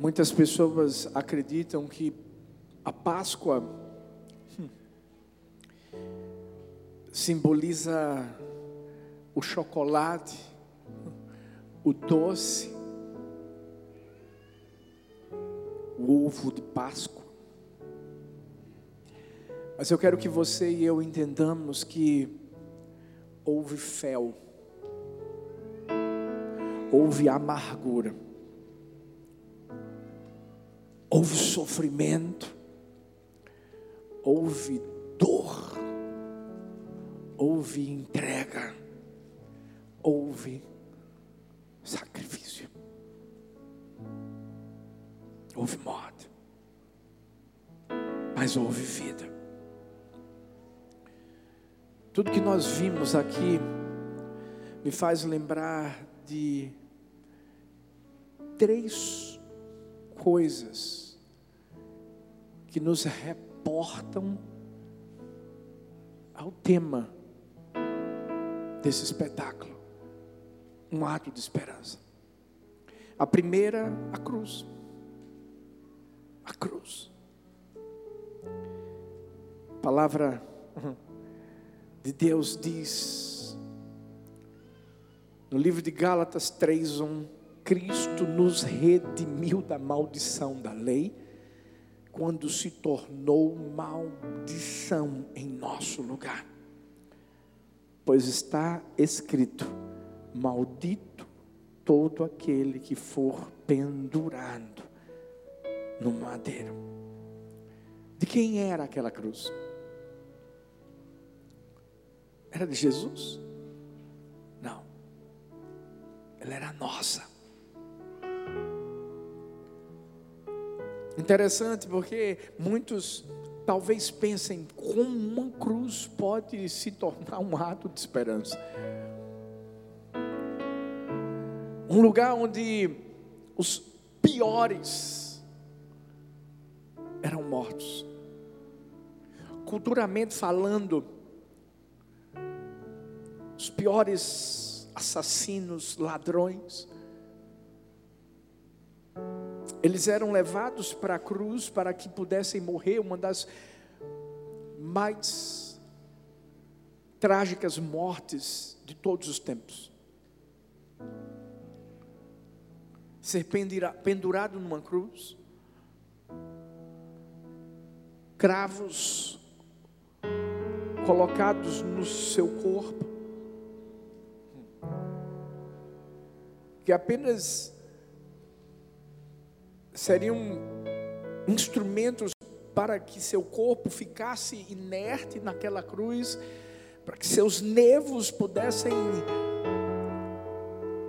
Muitas pessoas acreditam que a Páscoa simboliza o chocolate, o doce, o ovo de Páscoa. Mas eu quero que você e eu entendamos que houve fel, houve amargura, houve sofrimento, houve dor, houve entrega, houve sacrifício, houve morte, mas houve vida. Tudo que nós vimos aqui me faz lembrar de três coisas que nos reportam ao tema desse espetáculo. Um ato de esperança. A primeira, a cruz. A cruz. A palavra de Deus diz no livro de Gálatas 3:1, Cristo nos redimiu da maldição da lei quando se tornou maldição em nosso lugar. Pois está escrito: Maldito todo aquele que for pendurado no madeiro. De quem era aquela cruz? Era de Jesus? Não. Ela era nossa. Interessante porque muitos talvez pensem como uma cruz pode se tornar um ato de esperança. Um lugar onde os piores eram mortos. Culturalmente falando, os piores assassinos, ladrões, eles eram levados para a cruz para que pudessem morrer, uma das mais trágicas mortes de todos os tempos. Ser pendurado numa cruz, cravos colocados no seu corpo, que apenas seriam instrumentos para que seu corpo ficasse inerte naquela cruz, para que seus nervos pudessem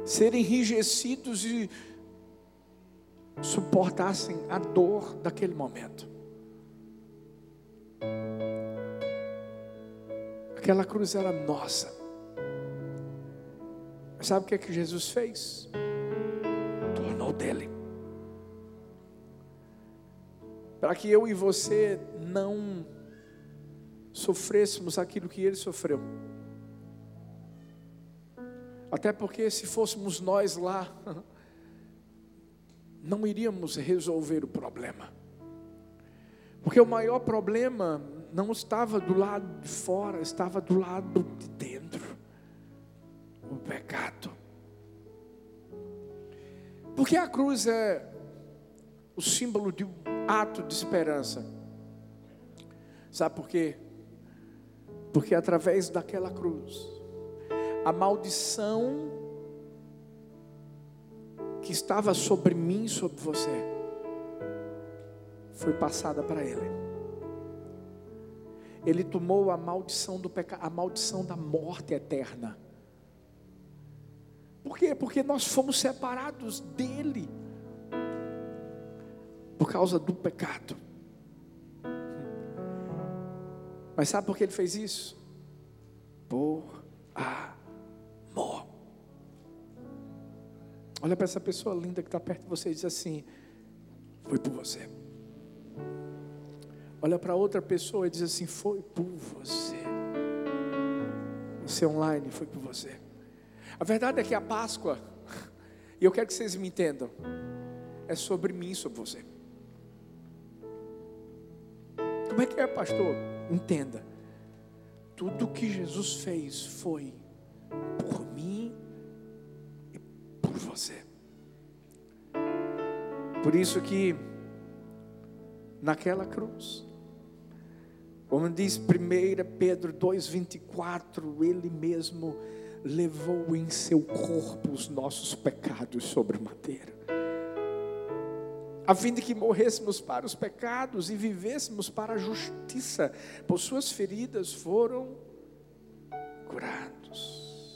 ser enrijecidos e suportassem a dor daquele momento. Aquela cruz era nossa. Sabe o que é que Jesus fez? Tornou dele. Para que eu e você não sofrêssemos aquilo que ele sofreu. Até porque se fôssemos nós lá, não iríamos resolver o problema. Porque o maior problema não estava do lado de fora, estava do lado de dentro o pecado. Porque a cruz é o símbolo de ato de esperança. Sabe por quê? Porque através daquela cruz, a maldição que estava sobre mim, sobre você, foi passada para ele. Ele tomou a maldição do pecado, a maldição da morte eterna. Por quê? Porque nós fomos separados dele por causa do pecado. Mas sabe por que ele fez isso? Por amor. Olha para essa pessoa linda que está perto de você e diz assim: Foi por você. Olha para outra pessoa e diz assim: Foi por você. Você online foi por você. A verdade é que a Páscoa, e eu quero que vocês me entendam, é sobre mim, sobre você. Como é que é, pastor? Entenda. Tudo que Jesus fez foi por mim e por você. Por isso que naquela cruz, como diz 1 Pedro 2,24, Ele mesmo levou em seu corpo os nossos pecados sobre madeira, a fim de que morrêssemos para os pecados e vivêssemos para a justiça, por suas feridas foram curados.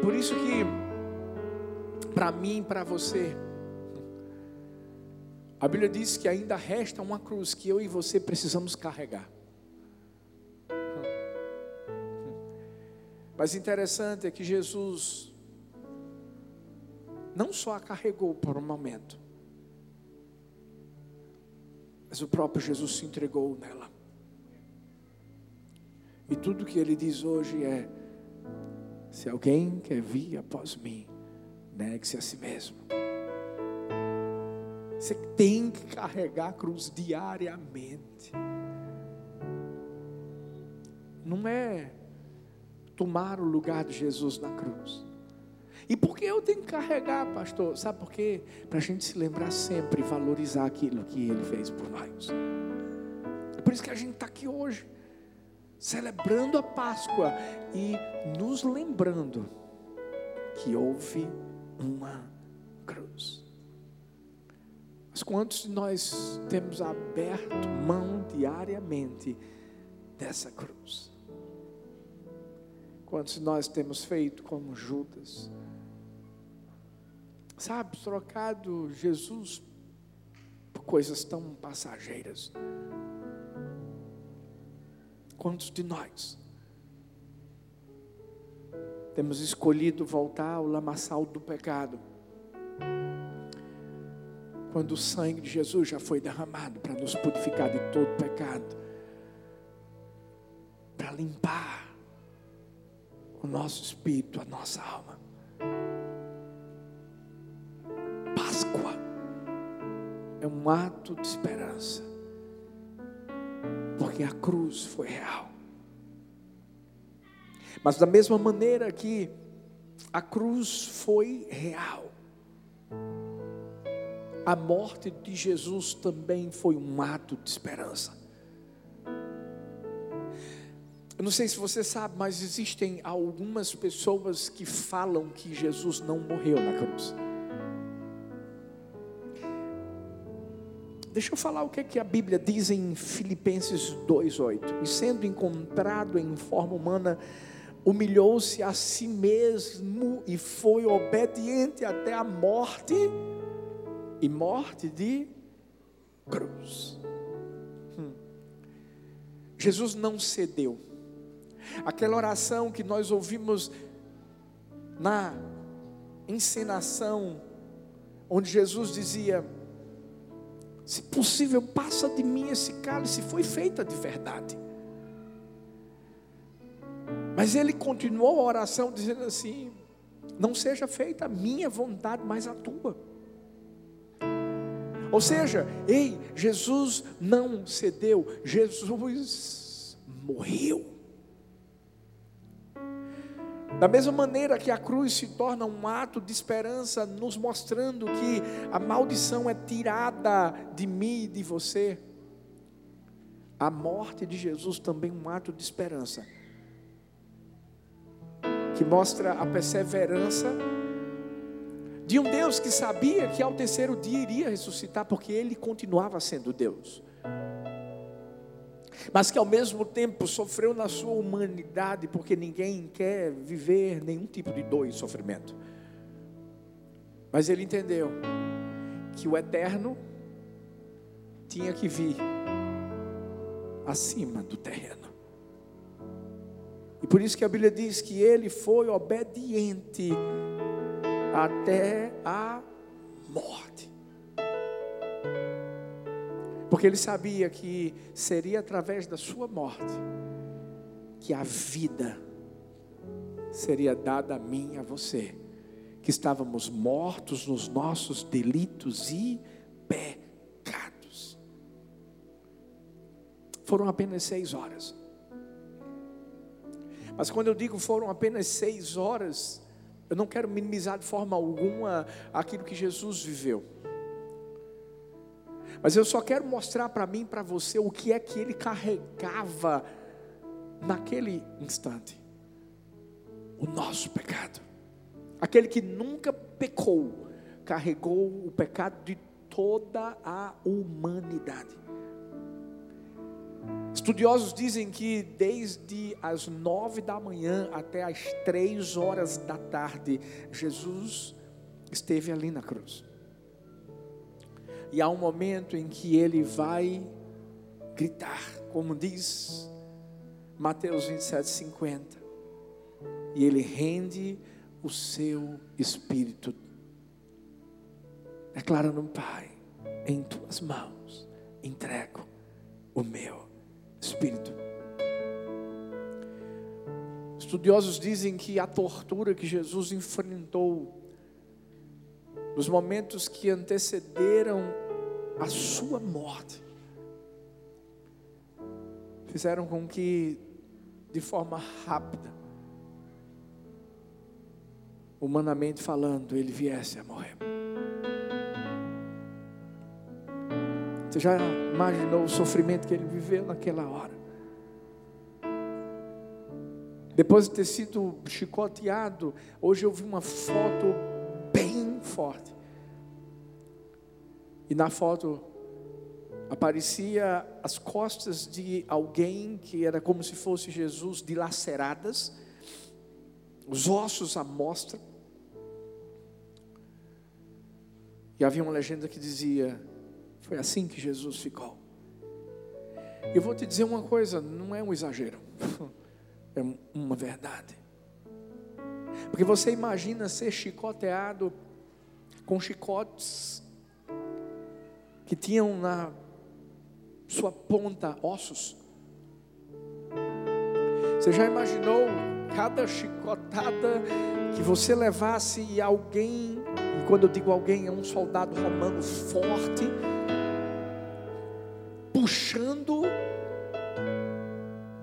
Por isso que, para mim, para você, a Bíblia diz que ainda resta uma cruz que eu e você precisamos carregar. Mas interessante é que Jesus não só a carregou por um momento, mas o próprio Jesus se entregou nela. E tudo que ele diz hoje é: se alguém quer vir após mim, negue-se a si mesmo. Você tem que carregar a cruz diariamente. Não é tomar o lugar de Jesus na cruz. E por que eu tenho que carregar, pastor? Sabe por quê? Para a gente se lembrar sempre e valorizar aquilo que Ele fez por nós. É por isso que a gente está aqui hoje, celebrando a Páscoa e nos lembrando que houve uma cruz. Mas quantos de nós temos aberto mão diariamente dessa cruz? Quantos nós temos feito como Judas? Sabe, trocado Jesus por coisas tão passageiras. Quantos de nós temos escolhido voltar ao lamaçal do pecado? Quando o sangue de Jesus já foi derramado para nos purificar de todo pecado, para limpar o nosso espírito, a nossa alma. É um ato de esperança, porque a cruz foi real. Mas da mesma maneira que a cruz foi real, a morte de Jesus também foi um ato de esperança. Eu não sei se você sabe, mas existem algumas pessoas que falam que Jesus não morreu na cruz. Deixa eu falar o que, é que a Bíblia diz em Filipenses 2,8. E sendo encontrado em forma humana, humilhou-se a si mesmo e foi obediente até a morte e morte de cruz. Hum. Jesus não cedeu. Aquela oração que nós ouvimos na encenação, onde Jesus dizia: Se possível, passa de mim esse cálice, foi feita de verdade. Mas ele continuou a oração dizendo assim: Não seja feita a minha vontade, mas a tua. Ou seja, ei, Jesus não cedeu, Jesus morreu. Da mesma maneira que a cruz se torna um ato de esperança, nos mostrando que a maldição é tirada de mim e de você, a morte de Jesus também é um ato de esperança, que mostra a perseverança de um Deus que sabia que ao terceiro dia iria ressuscitar, porque ele continuava sendo Deus mas que ao mesmo tempo sofreu na sua humanidade, porque ninguém quer viver nenhum tipo de dor e sofrimento. Mas ele entendeu que o eterno tinha que vir acima do terreno. E por isso que a Bíblia diz que ele foi obediente até a morte. Porque ele sabia que seria através da sua morte que a vida seria dada a mim e a você, que estávamos mortos nos nossos delitos e pecados. Foram apenas seis horas. Mas quando eu digo foram apenas seis horas, eu não quero minimizar de forma alguma aquilo que Jesus viveu. Mas eu só quero mostrar para mim para você o que é que ele carregava naquele instante. O nosso pecado. Aquele que nunca pecou, carregou o pecado de toda a humanidade. Estudiosos dizem que desde as nove da manhã até as três horas da tarde, Jesus esteve ali na cruz. E há um momento em que ele vai gritar, como diz Mateus 27, 50. E ele rende o seu espírito, declarando: Pai, em tuas mãos entrego o meu espírito. Estudiosos dizem que a tortura que Jesus enfrentou, nos momentos que antecederam a sua morte, fizeram com que, de forma rápida, humanamente falando, ele viesse a morrer. Você já imaginou o sofrimento que ele viveu naquela hora? Depois de ter sido chicoteado, hoje eu vi uma foto bem forte. E na foto aparecia as costas de alguém que era como se fosse Jesus dilaceradas, os ossos à mostra. E havia uma legenda que dizia: foi assim que Jesus ficou. Eu vou te dizer uma coisa, não é um exagero, é uma verdade. Porque você imagina ser chicoteado com chicotes que tinham na sua ponta ossos. Você já imaginou cada chicotada que você levasse e alguém, e quando eu digo alguém, é um soldado romano forte, puxando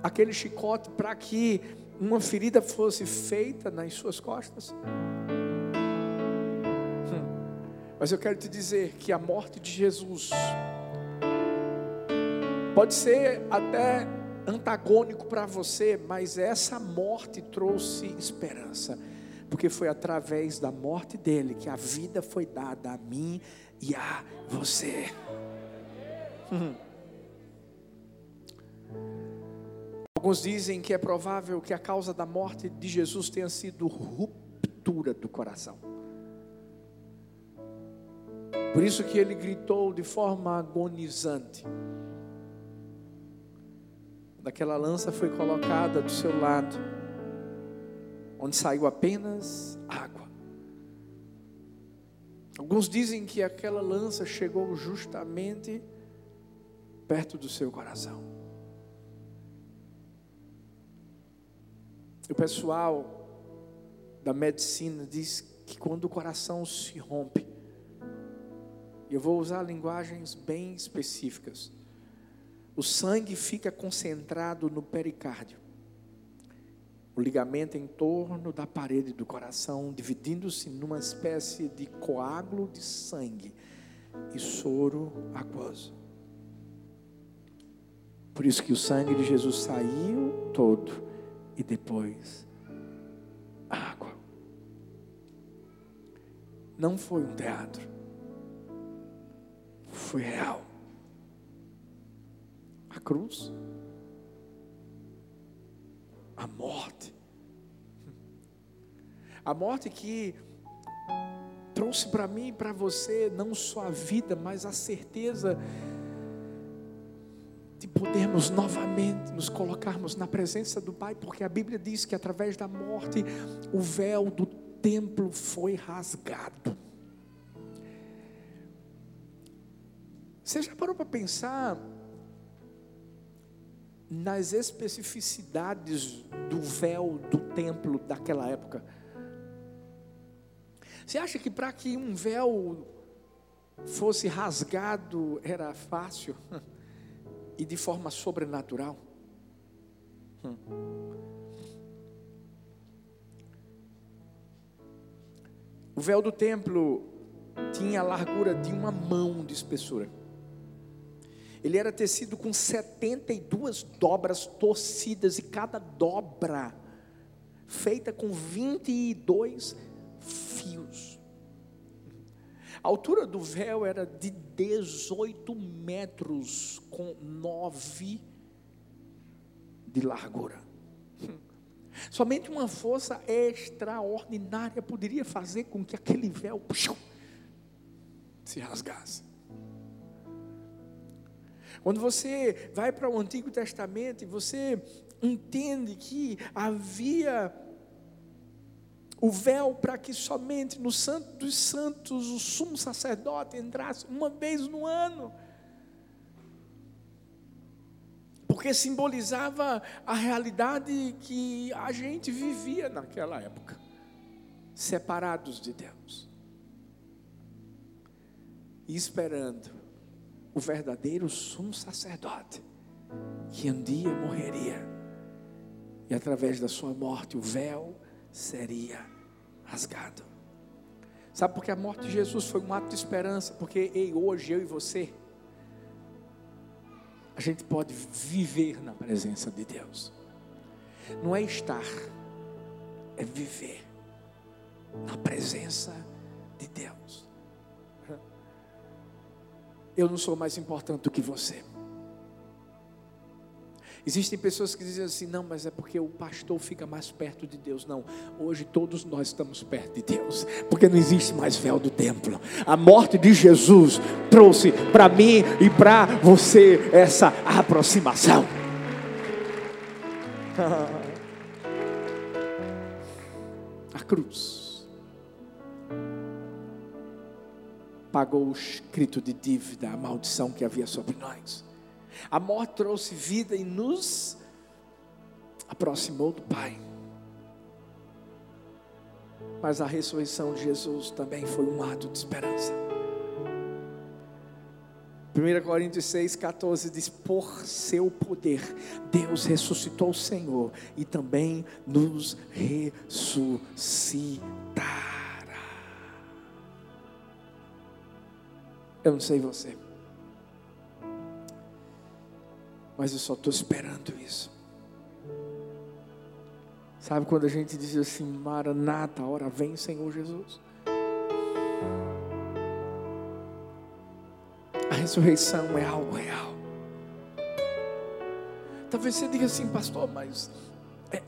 aquele chicote para que uma ferida fosse feita nas suas costas. Mas eu quero te dizer que a morte de Jesus pode ser até antagônico para você, mas essa morte trouxe esperança, porque foi através da morte dele que a vida foi dada a mim e a você. Alguns dizem que é provável que a causa da morte de Jesus tenha sido ruptura do coração. Por isso que ele gritou de forma agonizante. Daquela lança foi colocada do seu lado, onde saiu apenas água. Alguns dizem que aquela lança chegou justamente perto do seu coração. O pessoal da medicina diz que quando o coração se rompe, eu vou usar linguagens bem específicas, o sangue fica concentrado no pericárdio, o ligamento em torno da parede do coração, dividindo-se numa espécie de coágulo de sangue e soro aquoso. Por isso que o sangue de Jesus saiu todo e depois água. Não foi um teatro, foi real. A cruz, a morte, a morte que trouxe para mim e para você não só a vida, mas a certeza de podermos novamente nos colocarmos na presença do Pai, porque a Bíblia diz que através da morte o véu do templo foi rasgado. Você já parou para pensar nas especificidades do véu do templo daquela época? Você acha que para que um véu fosse rasgado era fácil e de forma sobrenatural? Hum. O véu do templo tinha a largura de uma mão de espessura. Ele era tecido com 72 dobras torcidas e cada dobra feita com 22 fios. A altura do véu era de 18 metros com 9 de largura. Somente uma força extraordinária poderia fazer com que aquele véu se rasgasse. Quando você vai para o Antigo Testamento e você entende que havia o véu para que somente no Santo dos Santos o sumo sacerdote entrasse uma vez no ano. Porque simbolizava a realidade que a gente vivia naquela época, separados de Deus, e esperando o verdadeiro sumo sacerdote, que um dia morreria, e através da sua morte o véu seria rasgado. Sabe por que a morte de Jesus foi um ato de esperança? Porque ei, hoje eu e você, a gente pode viver na presença de Deus. Não é estar, é viver na presença de Deus. Eu não sou mais importante do que você. Existem pessoas que dizem assim: não, mas é porque o pastor fica mais perto de Deus. Não, hoje todos nós estamos perto de Deus, porque não existe mais véu do templo. A morte de Jesus trouxe para mim e para você essa aproximação. A cruz pagou o escrito de dívida, a maldição que havia sobre nós. A morte trouxe vida e nos aproximou do Pai. Mas a ressurreição de Jesus também foi um ato de esperança. 1 Coríntios 6, 14 diz: Por seu poder, Deus ressuscitou o Senhor e também nos ressuscitará. Eu não sei você. mas eu só estou esperando isso. Sabe quando a gente diz assim, Maranata, hora vem, Senhor Jesus? A ressurreição é algo real. Talvez você diga assim, pastor, mas é,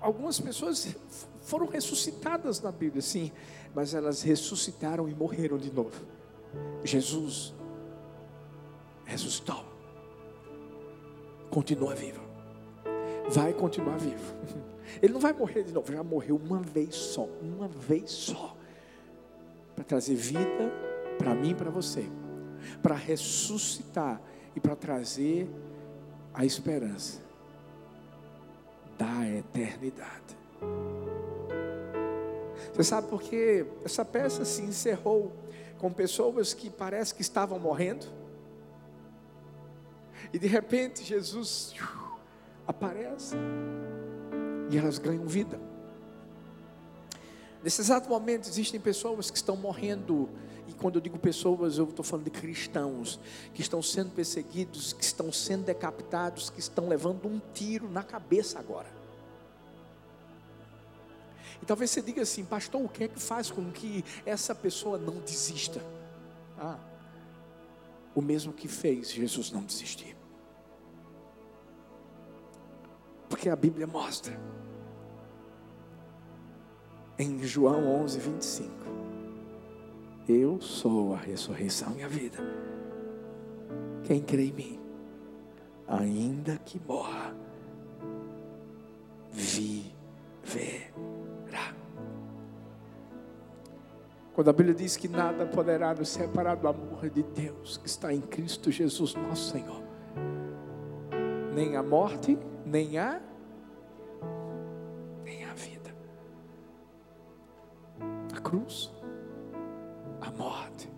algumas pessoas foram ressuscitadas na Bíblia, sim, mas elas ressuscitaram e morreram de novo. Jesus ressuscitou continua vivo. Vai continuar vivo. Ele não vai morrer de novo, já morreu uma vez só, uma vez só. Para trazer vida para mim e para você. Para ressuscitar e para trazer a esperança da eternidade. Você sabe por que essa peça se encerrou com pessoas que parece que estavam morrendo? E de repente Jesus aparece e elas ganham vida. Nesse exato momento existem pessoas que estão morrendo, e quando eu digo pessoas, eu estou falando de cristãos que estão sendo perseguidos, que estão sendo decapitados, que estão levando um tiro na cabeça agora. E talvez você diga assim, pastor, o que é que faz com que essa pessoa não desista? Ah, o mesmo que fez Jesus não desistir. Porque a Bíblia mostra. Em João 11, 25. Eu sou a ressurreição e a vida. Quem crê em mim, ainda que morra, viverá. Quando a Bíblia diz que nada poderá nos separar do amor de Deus que está em Cristo Jesus, nosso Senhor, nem a morte, nem a nem a vida. A cruz a morte,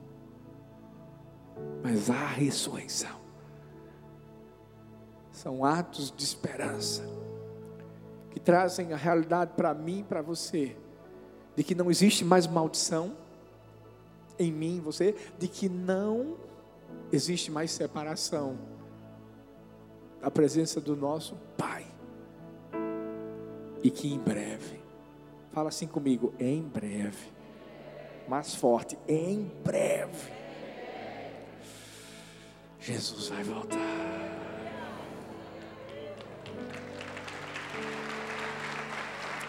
mas a ressurreição. São atos de esperança que trazem a realidade para mim e para você de que não existe mais maldição em mim, você, de que não existe mais separação da presença do nosso Pai. E que em breve, fala assim comigo, em breve, mais forte, em breve, Jesus vai voltar.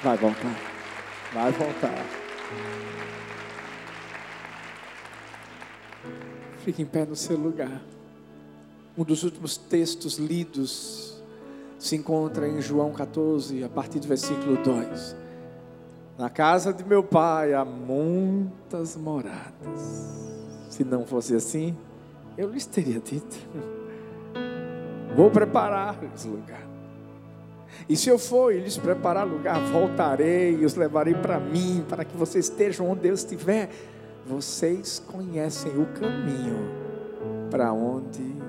Vai voltar. Vai voltar. Fique em pé no seu lugar. Um dos últimos textos lidos se encontra em João 14, a partir do versículo 2. Na casa de meu pai há muitas moradas. Se não fosse assim, eu lhes teria dito. Vou preparar-lhes lugar. E se eu for e lhes preparar lugar, voltarei e os levarei para mim, para que vocês estejam onde eu estiver. Vocês conhecem o caminho para onde